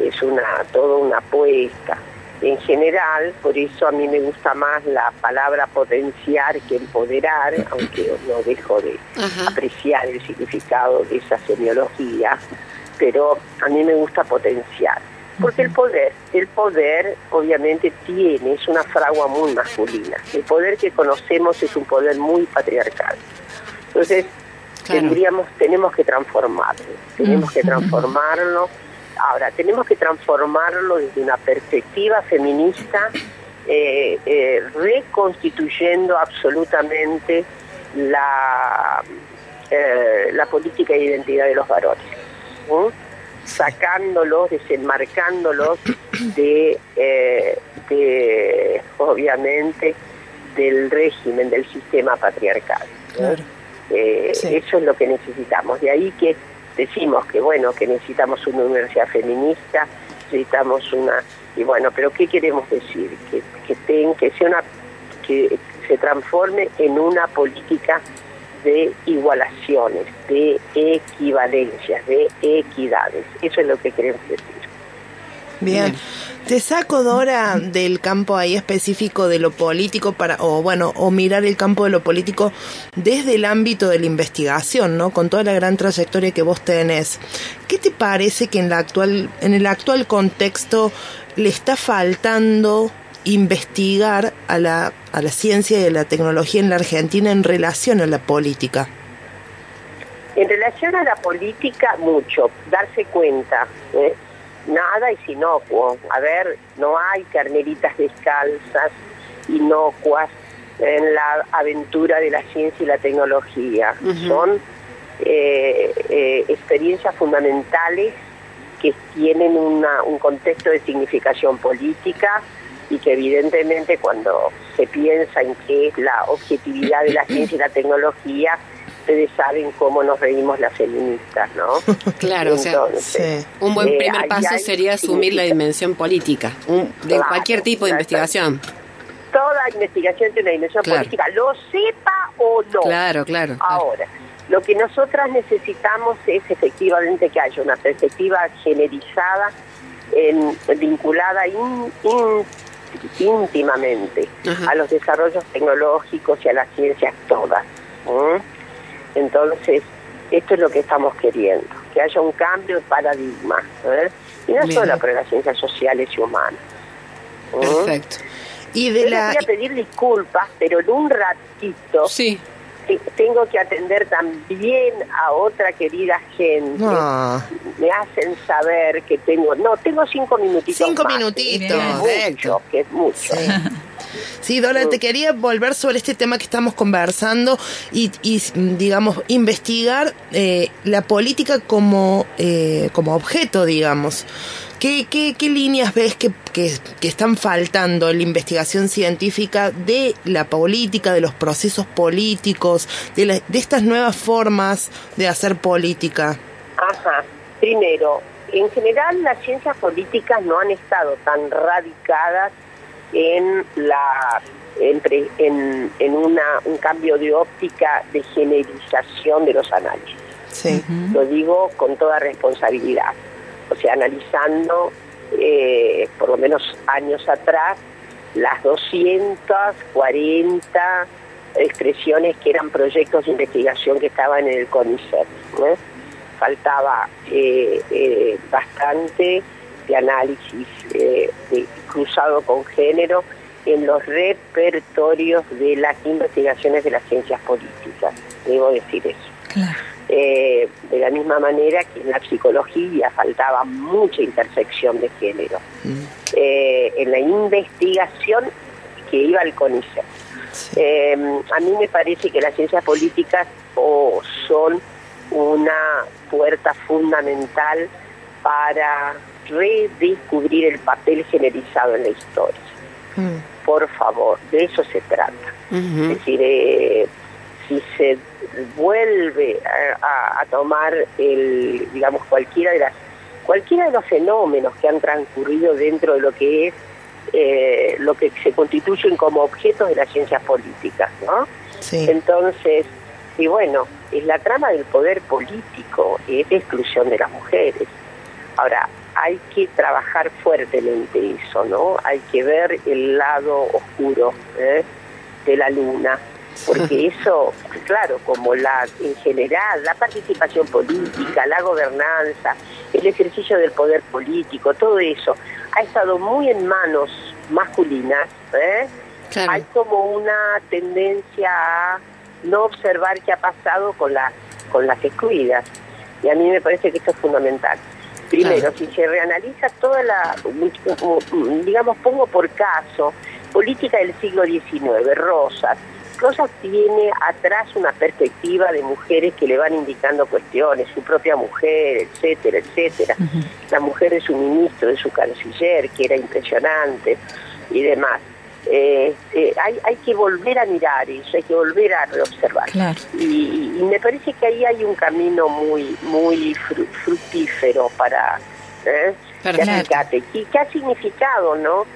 es una, toda una apuesta en general, por eso a mí me gusta más la palabra potenciar que empoderar, aunque no dejo de apreciar el significado de esa semiología, pero a mí me gusta potenciar. Porque el poder, el poder obviamente tiene, es una fragua muy masculina. El poder que conocemos es un poder muy patriarcal. Entonces, tendríamos, tenemos que transformarlo, tenemos que transformarlo Ahora, tenemos que transformarlo desde una perspectiva feminista, eh, eh, reconstituyendo absolutamente la, eh, la política de identidad de los varones, sacándolos, desenmarcándolos de, de, obviamente, del régimen, del sistema patriarcal. Eso es lo que necesitamos. De ahí que decimos que bueno, que necesitamos una universidad feminista, necesitamos una y bueno, pero ¿qué queremos decir? Que que sea una que se transforme en una política de igualaciones, de equivalencias, de equidades. Eso es lo que queremos decir. Bien. Te saco, Dora, del campo ahí específico de lo político para, o bueno, o mirar el campo de lo político desde el ámbito de la investigación, ¿no? Con toda la gran trayectoria que vos tenés. ¿Qué te parece que en la actual, en el actual contexto le está faltando investigar a la, a la ciencia y a la tecnología en la Argentina en relación a la política? En relación a la política, mucho, darse cuenta. ¿eh? Nada es inocuo. A ver, no hay carneritas descalzas inocuas en la aventura de la ciencia y la tecnología. Son eh, eh, experiencias fundamentales que tienen una, un contexto de significación política y que evidentemente cuando se piensa en qué es la objetividad de la ciencia y la tecnología, ustedes saben cómo nos reímos las feministas, ¿no? Claro, o sea, un buen eh, primer paso sería asumir la dimensión política, de cualquier tipo de investigación. Toda investigación tiene una dimensión política, lo sepa o no. Claro, claro. Ahora, lo que nosotras necesitamos es efectivamente que haya una perspectiva generalizada, en, vinculada íntimamente a los desarrollos tecnológicos y a las ciencias todas Entonces, esto es lo que estamos queriendo, que haya un cambio de paradigma, ¿eh? y no Bien. solo para las ciencias sociales y humanas. ¿eh? Perfecto. Y Yo de les la... voy a pedir disculpas, pero en un ratito Sí. te- tengo que atender también a otra querida gente. No. Me hacen saber que tengo, no, tengo cinco minutitos. Cinco más, minutitos. que es mucho, que es mucho. Sí. Sí, Dora, te quería volver sobre este tema que estamos conversando y, y, digamos, investigar eh, la política como, eh, como objeto, digamos. ¿Qué, qué, líneas ves que, que, que están faltando en la investigación científica de la política, de los procesos políticos, de, la- de estas nuevas formas de hacer política? Ajá. Primero, en general las ciencias políticas no han estado tan radicadas en la en, pre- en, en una, un cambio de óptica de generización de los análisis. Sí. Lo digo con toda responsabilidad. O sea, analizando, eh, por lo menos años atrás, las 240 expresiones que eran proyectos de investigación que estaban en el CONICET. ¿no? Faltaba eh, eh, bastante de análisis eh, de- cruzado con género en los repertorios de las investigaciones de las ciencias políticas. Debo decir eso. Claro. Eh, de la misma manera que en la psicología faltaba mucha intersección de género. Eh, en la investigación que iba al CONICET. Eh, a mí me parece que las ciencias políticas o son una puerta fundamental para redescubrir el papel generalizado en la historia. Mm. Por favor, de eso se trata. Es decir, eh, si se vuelve a, a- a tomar el, digamos, cualquiera de las cualquiera de los fenómenos que han transcurrido dentro de lo que es eh, lo que se constituyen como objetos de las ciencias políticas, ¿no? Sí. Entonces, y bueno, es la trama del poder político, es de exclusión de las mujeres. Ahora, hay que trabajar fuertemente eso, ¿no? Hay que ver el lado oscuro ¿eh? de la luna, porque eso, claro, como la en general, la participación política, la gobernanza, el ejercicio del poder político, todo eso ha estado muy en manos masculinas, ¿eh? Claro. hay como una tendencia a no observar qué ha pasado con las con las excluidas y a mí me parece que esto es fundamental primero Claro. si se reanaliza toda la digamos pongo por caso política del siglo XIX Rosas Rosas tiene atrás una perspectiva de mujeres que le van indicando cuestiones, su propia mujer, etcétera, etcétera. La mujer de su ministro, de su canciller, que era impresionante, y demás. Eh, eh, hay, hay que volver a mirar eso, hay que volver a reobservar. Claro. Y, y me parece que ahí hay un camino muy muy fru- fructífero para ¿eh? que. ¿Y qué ha significado, no?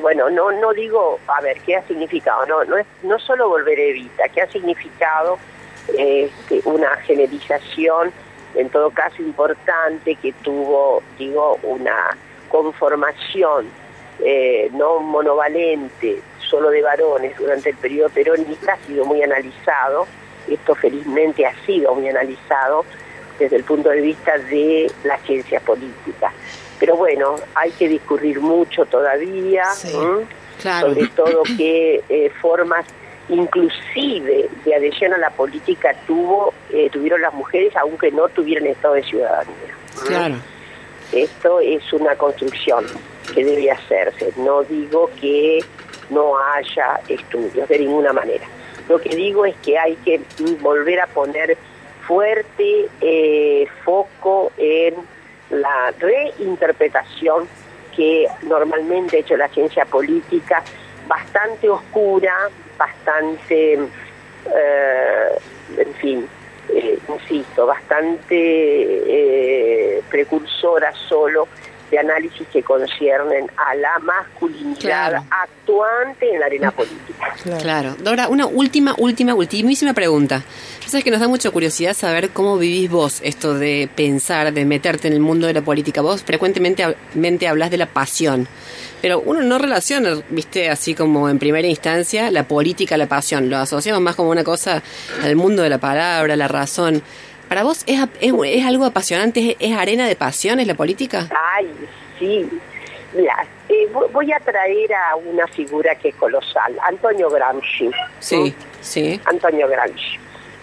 Bueno, no no digo, a ver, ¿qué ha significado? No no es no solo volver a Evita, ¿qué ha significado este, una generización, en todo caso importante, que tuvo, digo, una conformación eh, no monovalente, solo de varones durante el periodo peronista, ha sido muy analizado. Esto felizmente ha sido muy analizado desde el punto de vista de la ciencia política. Pero bueno, hay que discurrir mucho todavía, Sí. ¿m? Claro. sobre todo qué eh, formas inclusive de adhesión a la política tuvo eh, tuvieron las mujeres aunque no tuvieran estado de ciudadanía. Claro. Esto es una construcción que debe hacerse. No digo que no haya estudios de ninguna manera. Lo que digo es que hay que volver a poner fuerte eh, foco en la reinterpretación que normalmente ha hecho la ciencia política, bastante oscura, bastante, eh, en fin, eh, insisto, bastante precursora solo de análisis que conciernen a la masculinidad actuante en la arena política. Claro. Dora, una última, última, ultimísima pregunta. Sabes que nos da mucha curiosidad saber cómo vivís vos esto de pensar, de meterte en el mundo de la política. Vos frecuentemente mente hablas de la pasión, pero uno no relaciona, viste, así como en primera instancia, la política a la pasión. Lo asociamos más como una cosa al mundo de la palabra, la razón. ¿Para vos es, es, algo apasionante? ¿Es, arena de pasión? ¿Es la política? Ay, sí. Mira, eh, voy a traer a una figura que es colosal, Antonio Gramsci. Sí, sí. Antonio Gramsci.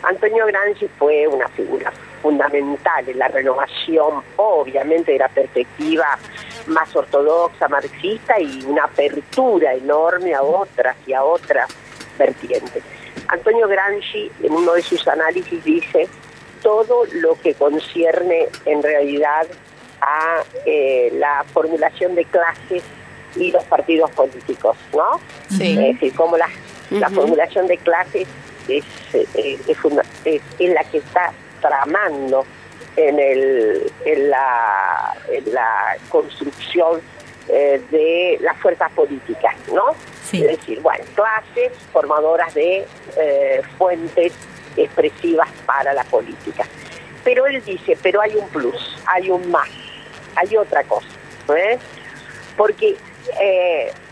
Antonio Gramsci fue una figura fundamental en la renovación, obviamente, de la perspectiva más ortodoxa, marxista, y una apertura enorme a otras y a otras vertientes. Antonio Gramsci, en uno de sus análisis, dice todo lo que concierne en realidad a eh, la formulación de clases y los partidos políticos, ¿no? Sí. Es decir, como la, la formulación de clases es, eh, es, la que está tramando en, el, en, la, en la construcción eh, de las fuerzas políticas, ¿no? Sí. Es decir, bueno, clases formadoras de fuentes expresivas para la política. Pero él dice, pero hay un plus, hay un más, hay otra cosa, Porque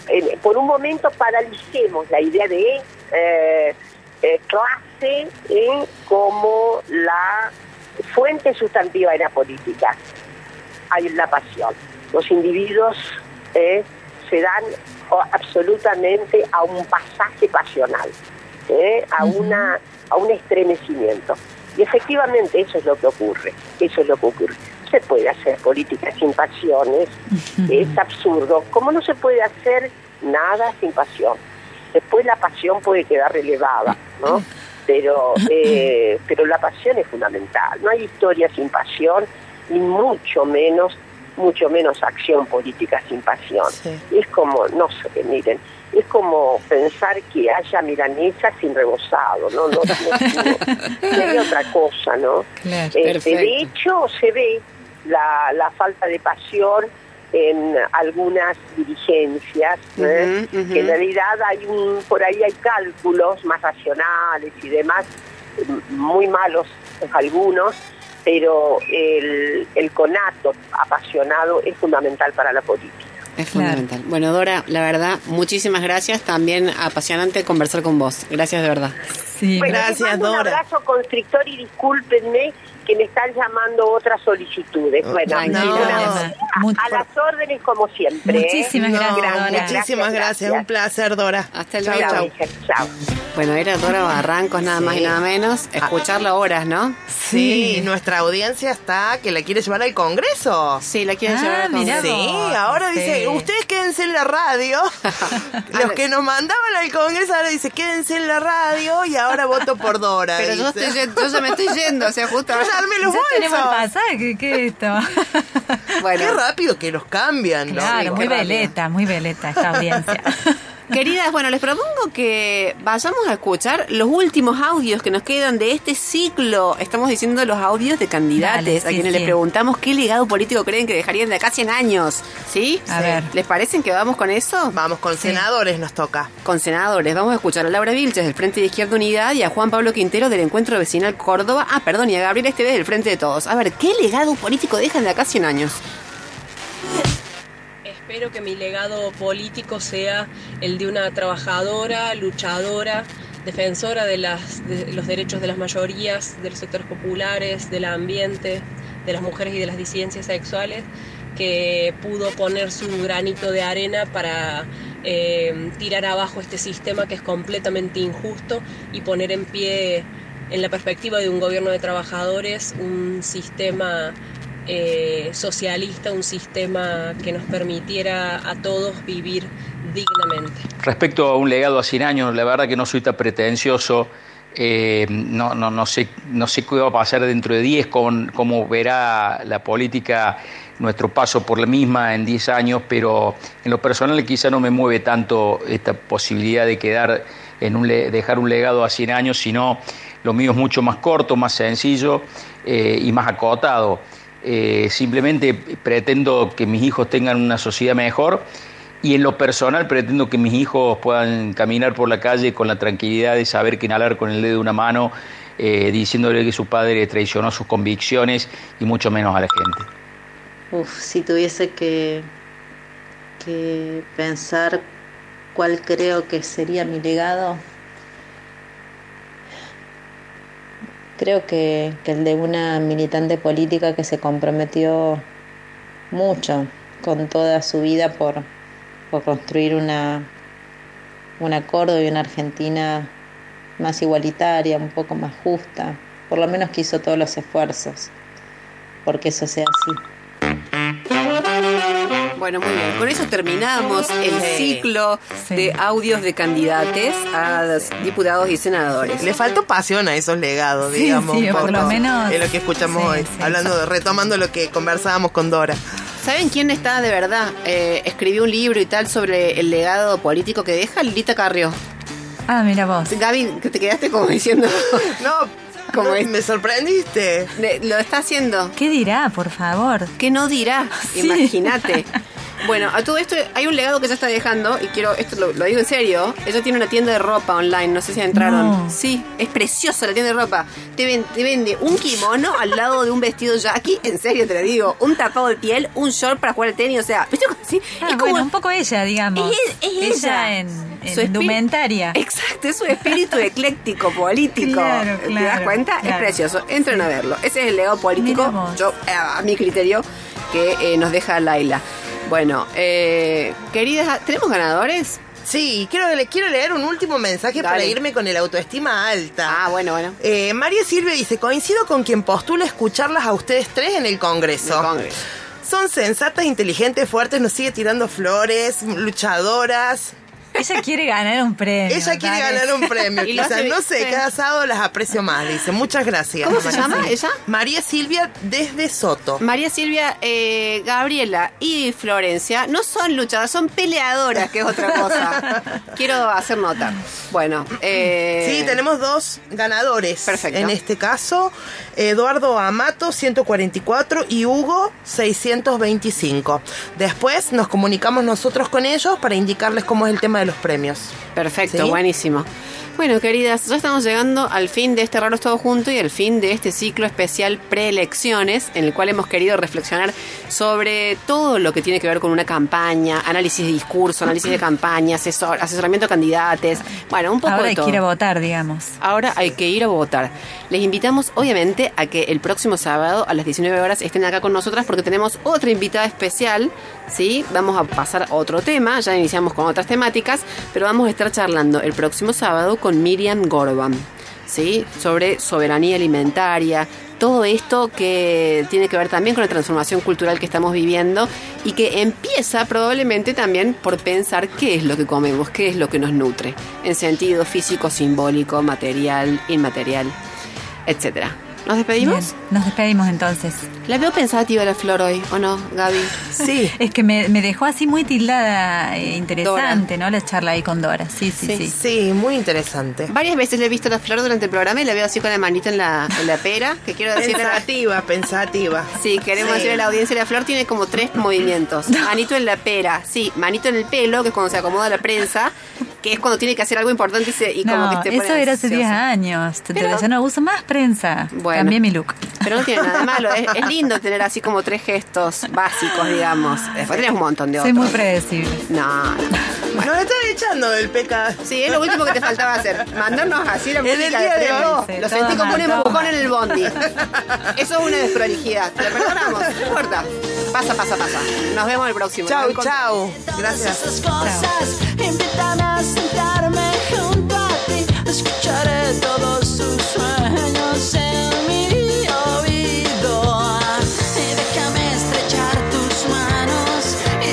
eh, por un momento paralicemos la idea de eh, eh, clase como la fuente sustantiva de la política. Hay la pasión. Los individuos se dan absolutamente a un pasaje pasional, a una a un estremecimiento. Y efectivamente eso es lo que ocurre, eso es lo que ocurre. Se puede hacer política sin pasiones, es absurdo, como no se puede hacer nada sin pasión. Después la pasión puede quedar relevada, ¿no? Pero, eh, pero la pasión es fundamental. No hay historia sin pasión y mucho menos, mucho menos acción política sin pasión. Es como, no sé, miren, es como pensar que haya milanesa sin rebozado, ¿no? No, no, otra cosa, ¿no? Este, de hecho, se ve la, la falta de pasión en algunas dirigencias, ¿eh? que en realidad hay un, por ahí hay cálculos más racionales y demás, muy malos algunos, pero el, el conato apasionado es fundamental para la política. Es fundamental. Bueno, Dora, la verdad, muchísimas gracias. También apasionante conversar con vos. Gracias de verdad. Sí, gracias, Dora. Un abrazo constrictor y discúlpenme que me están llamando otras solicitudes. Oh, bueno, a, las órdenes como siempre. ¿eh? Muchísimas gracias, Muchísimas gracias, un placer, Dora. Hasta el chau, chau. Bueno, era Dora Barrancos, nada más y nada menos. Ah. Escucharla horas, ¿no? Sí, nuestra audiencia está que la quiere llevar al Congreso. Sí, la quiere llevar al ah, Congreso. Sí, ahora dice, ustedes quédense en la radio. Los que nos mandaban al Congreso ahora dice, quédense en la radio y ahora voto por Dora. Pero yo, estoy, yo se me estoy yendo, o sea, justo darme los bolsos. tenemos pasaje, ¿qué es esto? bueno. Qué rápido que los cambian, ¿no? Claro, muy veleta, muy veleta esta audiencia. Queridas, bueno, les propongo que vayamos a escuchar los últimos audios que nos quedan de este ciclo. Estamos diciendo los audios de candidatos a quienes les preguntamos qué legado político creen que dejarían de acá 100 años. ¿Sí? A ver. ¿Les parecen que vamos con eso? Vamos, con senadores nos toca. Con senadores. Vamos a escuchar a Laura Vilches del Frente de Izquierda Unidad y a Juan Pablo Quintero del Encuentro Vecinal Córdoba. Ah, perdón, y a Gabriel Esteves del Frente de Todos. A ver, ¿qué legado político dejan de acá 100 años? Espero que mi legado político sea el de una trabajadora, luchadora, defensora de, los derechos de las mayorías, de los sectores populares, del ambiente, de las mujeres y de las disidencias sexuales, que pudo poner su granito de arena para eh, tirar abajo este sistema que es completamente injusto y poner en pie, en la perspectiva de un gobierno de trabajadores, un sistema eh, socialista, un sistema que nos permitiera a todos vivir dignamente. Respecto a un legado a 100 años, la verdad que no soy tan pretencioso. Eh, no, no, no, sé, no sé qué va a pasar dentro de 10, con, cómo verá la política nuestro paso por la misma en 10 años, pero en lo personal quizá no me mueve tanto esta posibilidad de quedar en un, dejar un legado a 100 años, sino lo mío es mucho más corto, más sencillo eh, y más acotado. Eh, simplemente pretendo que mis hijos tengan una sociedad mejor y en lo personal pretendo que mis hijos puedan caminar por la calle con la tranquilidad de saber que inhalar con el dedo de una mano, eh, diciéndole que su padre traicionó sus convicciones y mucho menos a la gente. Uf, si tuviese que, que pensar cuál creo que sería mi legado, creo que, que, el de una militante política que se comprometió mucho con toda su vida por, por construir una, una Córdoba y una Argentina más igualitaria, un poco más justa. Por lo menos que todos los esfuerzos porque eso sea así. Bueno, muy bien. Con eso terminamos el ciclo de audios de candidates a diputados y senadores. Le faltó pasión a esos legados, digamos. Sí, por, lo menos. Es lo que escuchamos hoy. Hablando, de, retomando lo que conversábamos con Dora. ¿Saben quién está de verdad? Eh, escribió un libro y tal sobre el legado político que deja Lilita Carrió. Ah, mira vos. Gaby, que te quedaste como diciendo. no, como me sorprendiste. lo está haciendo. ¿Qué dirá, por favor? ¿Qué no dirá? Imagínate. Bueno, a todo esto hay un legado que ya está dejando y quiero, esto lo, digo en serio, ella tiene una tienda de ropa online, no sé si entraron. Sí, es preciosa la tienda de ropa. Te, vende un kimono al lado de un vestido Jackie, en serio te lo digo, un tapado de piel, un short para jugar al tenis, o sea, ¿sí? Ah, es como un poco ella, digamos. Es, ella en, su indumentaria. Exacto, es su espíritu ecléctico político. ¿Te das cuenta? Es precioso. Entren a verlo. Ese es el legado político, yo a mi criterio, que eh, nos deja Laila. Bueno, eh, queridas, ¿tenemos ganadores? Sí, quiero, quiero leer un último mensaje para irme con el autoestima alta. Ah, bueno, bueno. Eh, María Silvia dice, coincido con quien postula escucharlas a ustedes tres en el Congreso. El Congreso. Son sensatas, inteligentes, fuertes, nos sigue tirando flores, luchadoras. Ella quiere ganar un premio. Ella quiere ganar un premio. Quizás, no sé, cada sábado las aprecio más. Dice, muchas gracias. ¿Cómo se llama ella? María Silvia desde Soto. María Silvia, eh, Gabriela y Florencia no son luchadoras, son peleadoras, que es otra cosa. Quiero hacer nota. Bueno. Eh... Sí, tenemos dos ganadores. Perfecto. En este caso, Eduardo Amato, 144, y Hugo, 625. Después nos comunicamos nosotros con ellos para indicarles cómo es el tema de los premios. Perfecto, buenísimo. Bueno, queridas, ya estamos llegando al fin de este Raros Todo Junto y al fin de este ciclo especial preelecciones, en el cual hemos querido reflexionar sobre todo lo que tiene que ver con una campaña, análisis de discurso, análisis de campaña, asesoramiento a candidatos, bueno, un poco Ahora hay que ir a votar, digamos. Ahora hay que ir a votar. Les invitamos, obviamente, a que el próximo sábado a las 19 horas estén acá con nosotras porque tenemos otra invitada especial, ¿sí? Vamos a pasar a otro tema, ya iniciamos con otras temáticas, pero vamos a estar charlando el próximo sábado con Miriam Gorban, ¿sí? sobre soberanía alimentaria, todo esto que tiene que ver también con la transformación cultural que estamos viviendo y que empieza probablemente también por pensar qué es lo que comemos, qué es lo que nos nutre, en sentido físico, simbólico, material, inmaterial, etcétera. ¿Nos despedimos? nos despedimos entonces. La veo pensativa la flor hoy, ¿o no, Gaby? Sí. es que me, dejó así muy tildada, eh, interesante, ¿no? La charla ahí con Dora. Sí, sí, sí, sí. muy interesante. Varias veces le he visto la flor durante el programa y la veo así con la manito en la, en la pera, que quiero decir... Pensativa, pensativa. Sí, queremos decirle a la audiencia, la flor tiene como tres movimientos. Manito en la pera, sí, manito en el pelo, que es cuando se acomoda la prensa, que es cuando tiene que hacer algo importante y, se, y como que te eso era hace 10 años. Te, Pero, ya no uso más prensa. Bueno, Cambié mi look. Pero no tiene nada malo. Es, lindo tener así como tres gestos básicos, digamos. Después tenés un montón de otros. Soy muy predecible. No, Bueno. Nos estás echando del pecado. Sí, es lo último que te faltaba hacer. Mandarnos así la música el día de, hoy. Lo sentí como un empujón en el bondi. Eso es una desprolijidad. Te perdonamos. No importa. Pasa, pasa, pasa. Nos vemos el próximo. Chau, chau. Gracias. Chau sentarme junto a ti, escucharé todos